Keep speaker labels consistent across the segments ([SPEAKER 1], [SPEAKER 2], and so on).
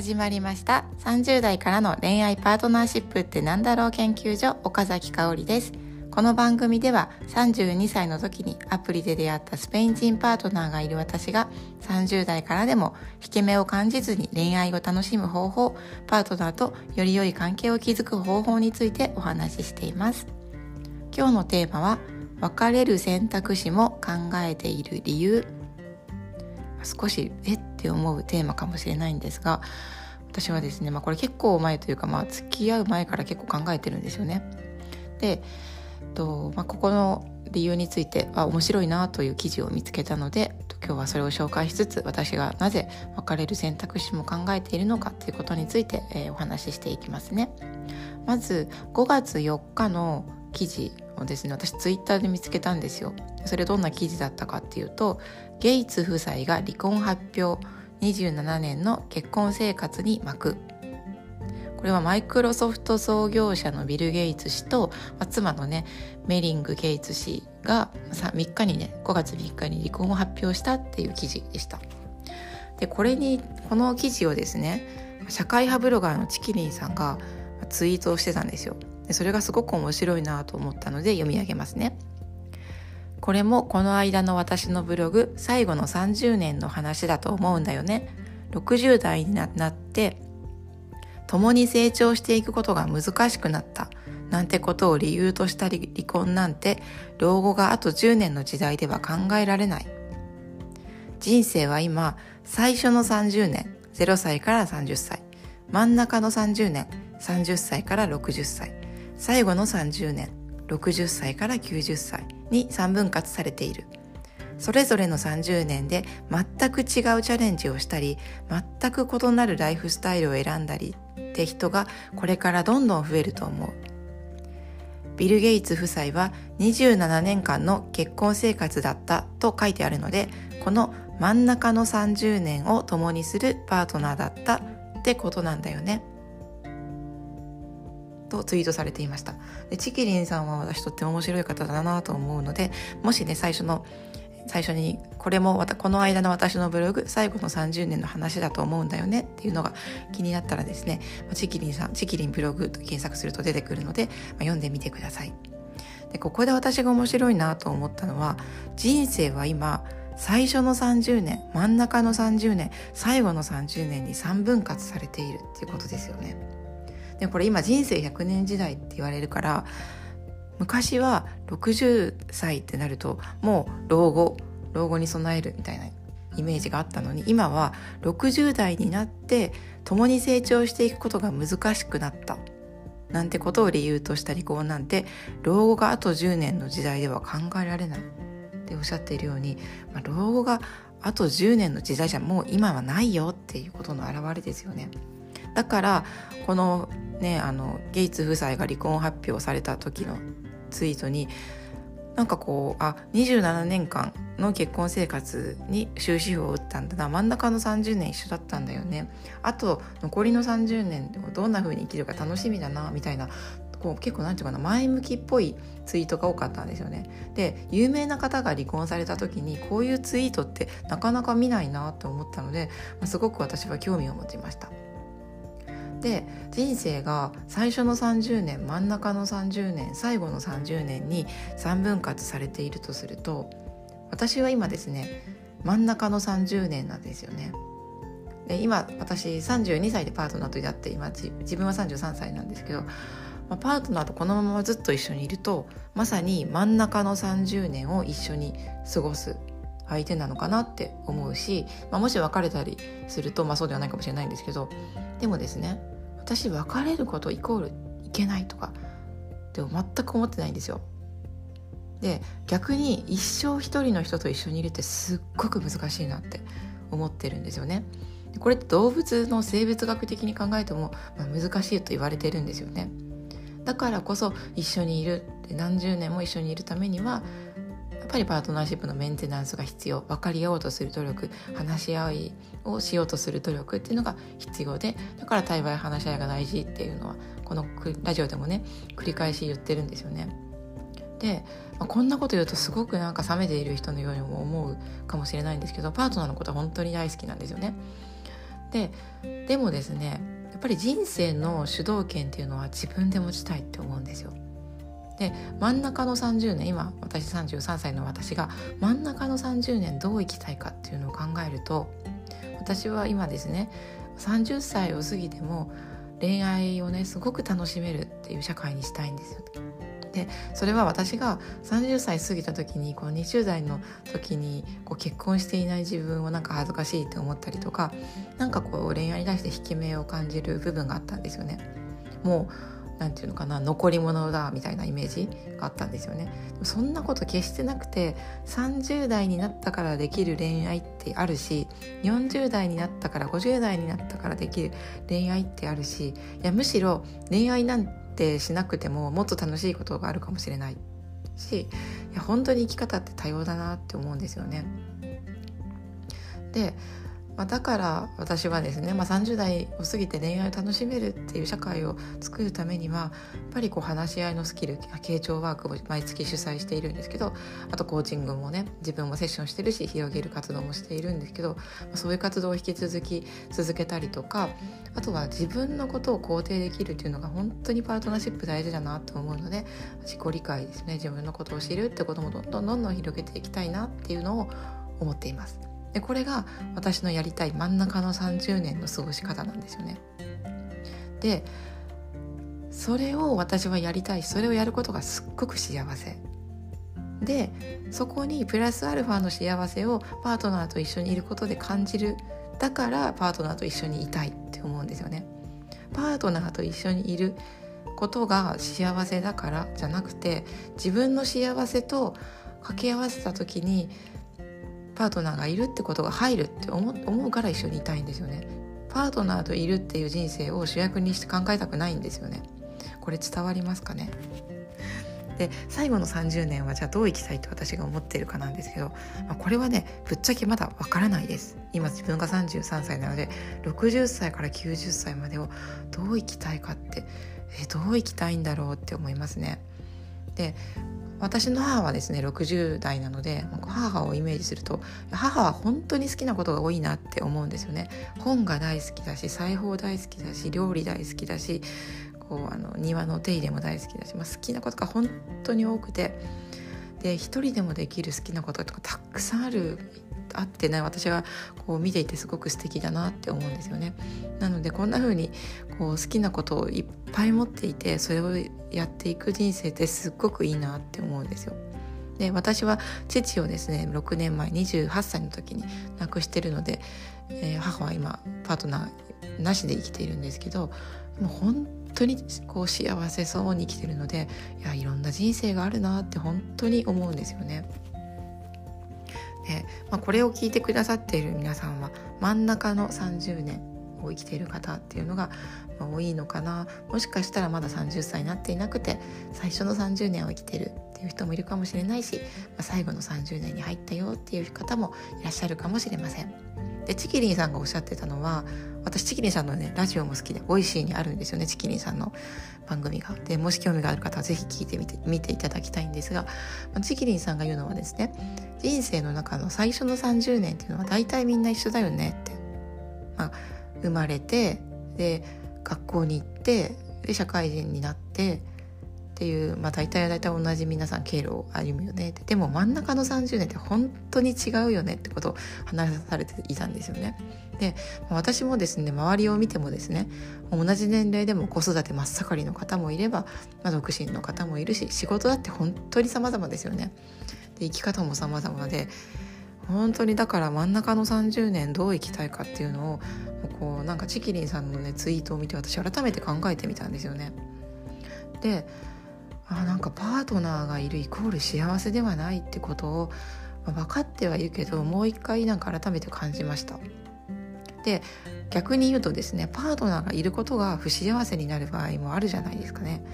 [SPEAKER 1] 始まりました。30代からの恋愛パートナーシップってなんだろう研究所岡崎香織です。この番組では32歳の時にアプリで出会ったスペイン人パートナーがいる私が30代からでも引け目を感じずに恋愛を楽しむ方法パートナーとより良い関係を築く方法についてお話ししています。今日のテーマは別れる選択肢も考えている理由。少しえ？って思うテーマかもしれないんですが私はですね、まあ、これ結構前というか、まあ、付き合う前から結構考えてるんですよね。で、とまあ、ここの理由については面白いなという記事を見つけたので今日はそれを紹介しつつ私がなぜ別れる選択肢も考えているのかということについて、えー、お話ししていきますね。まず5月4日の記事をですね。私ツイッターで見つけたんですよ。それどんな記事だったかっていうとゲイツ夫妻が離婚発表27年の結婚生活に幕これはマイクロソフト創業者のビル・ゲイツ氏と、まあ、妻のねメリング・ゲイツ氏が3日にね5月3日に離婚を発表したっていう記事でした。でこれにこの記事をですね社会派ブロガーのチキリンさんがツイートをしてたんですよ。それがすごく面白いなと思ったので読み上げますねこれもこの間の私のブログ最後の30年の話だと思うんだよね。60代になって共に成長していくことが難しくなったなんてことを理由とした離婚なんて老後があと10年の時代では考えられない。人生は今最初の30年0歳から30歳真ん中の30年30歳から60歳最後の30年60歳から90歳に3分割されているそれぞれの30年で全く違うチャレンジをしたり全く異なるライフスタイルを選んだりって人がこれからどんどん増えると思うビル・ゲイツ夫妻は27年間の結婚生活だったと書いてあるのでこの真ん中の30年を共にするパートナーだったってことなんだよね。とツイートされていましたでチキリンさんは私とっても面白い方だなと思うのでもしね最初の最初にこれもこの間の私のブログ最後の30年の話だと思うんだよねっていうのが気になったらですねチキリンさんチキリンブログと検索すると出てくるので、ま、読んでみてくださいでここで私が面白いなと思ったのは人生は今最初の30年真ん中の30年最後の30年に3分割されているっていうことですよね。でこれ今人生100年時代って言われるから昔は60歳ってなるともう老後老後に備えるみたいなイメージがあったのに今は60代になって共に成長していくことが難しくなったなんてことを理由とした離婚なんて老後があと10年の時代では考えられないっておっしゃっているように、まあ、老後があと10年の時代じゃもう今はないよっていうことの表れですよね。だからこのねあのゲイツ夫妻が離婚発表された時のツイートになんかこうあ27年間の結婚生活に終止符を打ったんだな真ん中の30年一緒だったんだよねあと残りの30年でもどんな風に生きるか楽しみだなみたいなこう結構なんていうかな前向きっぽいツイートが多かったんですよね。で有名な方が離婚された時にこういうツイートってなかなか見ないなと思ったので、すごく私は興味を持ちました。で人生が最初の30年真ん中の30年最後の30年に3分割されているとすると私は今ですね真ん中の30年なんですよね。で今私32歳でパートナーと出会って今自分は33歳なんですけど、まあ、パートナーとこのままずっと一緒にいるとまさに真ん中の30年を一緒に過ごす相手なのかなって思うし、まあ、もし別れたりすると、まあ、そうではないかもしれないんですけどでもですね私別れることイコールいけないとかでも全く思ってないんですよ。で逆に一生一人の人と一緒にいるってすっごく難しいなって思ってるんですよね。これって動物の生物学的に考えても、まあ、難しいと言われてるんですよね。だからこそ一緒にいる何十年も一緒にいるためにはぱりパートナーシップのメンテナンスが必要分かり合おうとする努力話し合いをしようとする努力っていうのが必要でだから対話や話し合いが大事っていうのはこのラジオでもね繰り返し言ってるんですよね。で、まあ、こんなこと言うとすごくなんか冷めている人のようにも思うかもしれないんですけどパートナーのことは本当に大好きなんですよね。ででもですねやっぱり人生の主導権っていうのは自分で持ちたいって思うんですよ。で真ん中の30年今私33歳の私が真ん中の30年どう生きたいかっていうのを考えると私は今ですね30歳を過ぎても恋愛をねすごく楽しめるっていう社会にしたいんですよ。でそれは私が30歳過ぎた時にこう20代の時にこう結婚していない自分をなんか恥ずかしいって思ったりとか何かこう恋愛に対して引け目を感じる部分があったんですよね。もうなんていうのかな残り物だみたいなイメージがあったんですよねそんなこと決してなくて30代になったからできる恋愛ってあるし40代になったから50代になったからできる恋愛ってあるしいやむしろ恋愛なんてしなくてももっと楽しいことがあるかもしれないしいや本当に生き方って多様だなって思うんですよね。でまあ、だから私はですね、まあ、30代を過ぎて恋愛を楽しめるっていう社会を作るためにはやっぱりこう話し合いのスキル傾聴ワークを毎月主催しているんですけどあとコーチングもね自分もセッションしてるし広げる活動もしているんですけど、まあ、そういう活動を引き続き続けたりとかあとは自分のことを肯定できるっていうのが本当にパートナーシップ大事だなと思うので自己理解ですね自分のことを知るってこともどんどんどんどん広げていきたいなっていうのを思っています。でこれが私のやりたい真ん中の30年の過ごし方なんですよね。でそれを私はやりたいそれをやることがすっごく幸せでそこにプラスアルファの幸せをパートナーと一緒にいることで感じるだからパートナーと一緒にいたいって思うんですよね。パートナーと一緒にいることが幸せだからじゃなくて自分の幸せと掛け合わせた時にパートナーがいるってことが入るって思うから一緒にいたいんですよね。パートナーといるっていう人生を主役にして考えたくないんですよね。これ伝わりますかね？で最後の30年はじゃあどう生きたいと私が思っているかなんですけど、まあ、これはねぶっちゃけまだわからないです。今自分が33歳なので60歳から90歳までをどう生きたいかってえどう生きたいんだろうって思いますね。で私の母はですね60代なので母をイメージすると母は本当に好きなことが多いなって思うんですよね。本が大好きだし裁縫大好きだし料理大好きだしこうあの庭の手入れも大好きだし、まあ、好きなことが本当に多くてで一人でもできる好きなこととかたくさんあるあってね私はこう見ていてすごく素敵だなって思うんですよね。なのでこんな風にこう好きなことをいっぱい持っていてそれをやっていく人生ってすっごくいいなって思うんですよ。で私は父をですね6年前28歳の時に亡くしてるので、えー、母は今パートナーなしで生きているんですけどもう本当にこう幸せそうに生きてるのでいやいろんな人生があるなって本当に思うんですよね。で、まあ、これを聞いてくださっている皆さんは真ん中の30年を生きている方っていうのが多いのかなもしかしたらまだ30歳になっていなくて最初の30年を生きてるっていう人もいるかもしれないし、まあ、最後の30年に入ったよっていう方もいらっしゃるかもしれません。でちきりんさんがおっしゃってたのは私ちきりんさんのねラジオも好きで Voicy にあるんですよねちきりんさんの番組が。でもし興味がある方は是非聞いてみて見ていただきたいんですが、まあ、チキリンさんが言うのはですね人生の中の最初の30年っていうのは大体みんな一緒だよねって、まあ、生まれてで学校に行ってで社会人になってていう、まあ、大体大体同じ皆さん経路を歩むよねでも真ん中の30年って本当に違うよねってことを話されていたんですよね。で私もですね周りを見てもですね同じ年齢でも子育て真っ盛りの方もいれば、まあ、独身の方もいるし仕事だって本当に様々ですよね。で生き方も様々で本当にだから真ん中の30年どう生きたいかっていうのをこうなんかチキリンさんのねツイートを見て私改めて考えてみたんですよね。であなんかパートナーがいるイコール幸せではないってことを、まあ、分かってはいるけどもう一回なんか改めて感じました。で逆に言うとですねパートナーがいることが不幸せになる場合もあるじゃないですかね。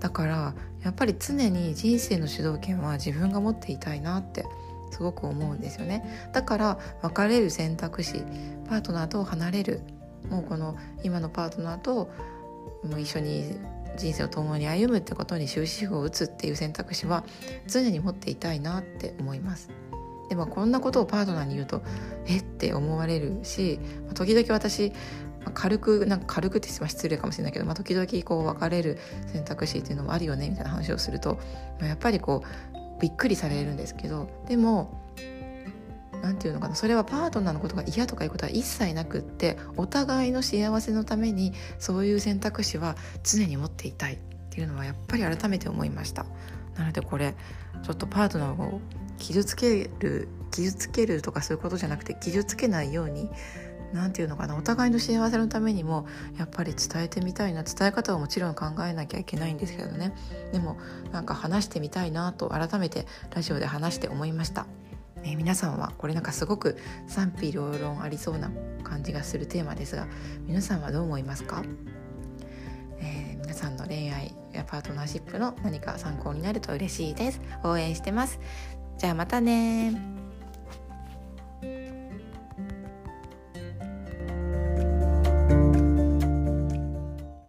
[SPEAKER 1] だからやっぱり常に人生の主導権は自分が持っていたいなってすごく思うんですよねだから別れる選択肢パートナーと離れるもうこの今のパートナーともう一緒に人生を共に歩むってことに終止符を打つっていう選択肢は常に持っていたいなって思います。でもこんなことをパートナーに言うとえって思われるし時々私軽くなんか軽くって失礼かもしれないけど、まあ、時々こう別れる選択肢っていうのもあるよねみたいな話をすると、まあ、やっぱりこうびっくりされるんですけどでも何て言うのかなそれはパートナーのことが嫌とかいうことは一切なくってお互いの幸せのためにそういう選択肢は常に持っていたいっていうのはやっぱり改めて思いましたなのでこれちょっとパートナーを傷つける傷つけるとかそういうことじゃなくて傷つけないように何て言うのかなお互いの幸せのためにもやっぱり伝えてみたいな伝え方はもちろん考えなきゃいけないんですけどねでもなんか話してみたいなと改めてラジオで話して思いました。えー、皆さんはこれなんかすごく賛否両論ありそうな感じがするテーマですが皆さんはどう思いますか、えー、皆さんの恋愛やパートナーシップの何か参考になると嬉しいです。応援してます。じゃあまたね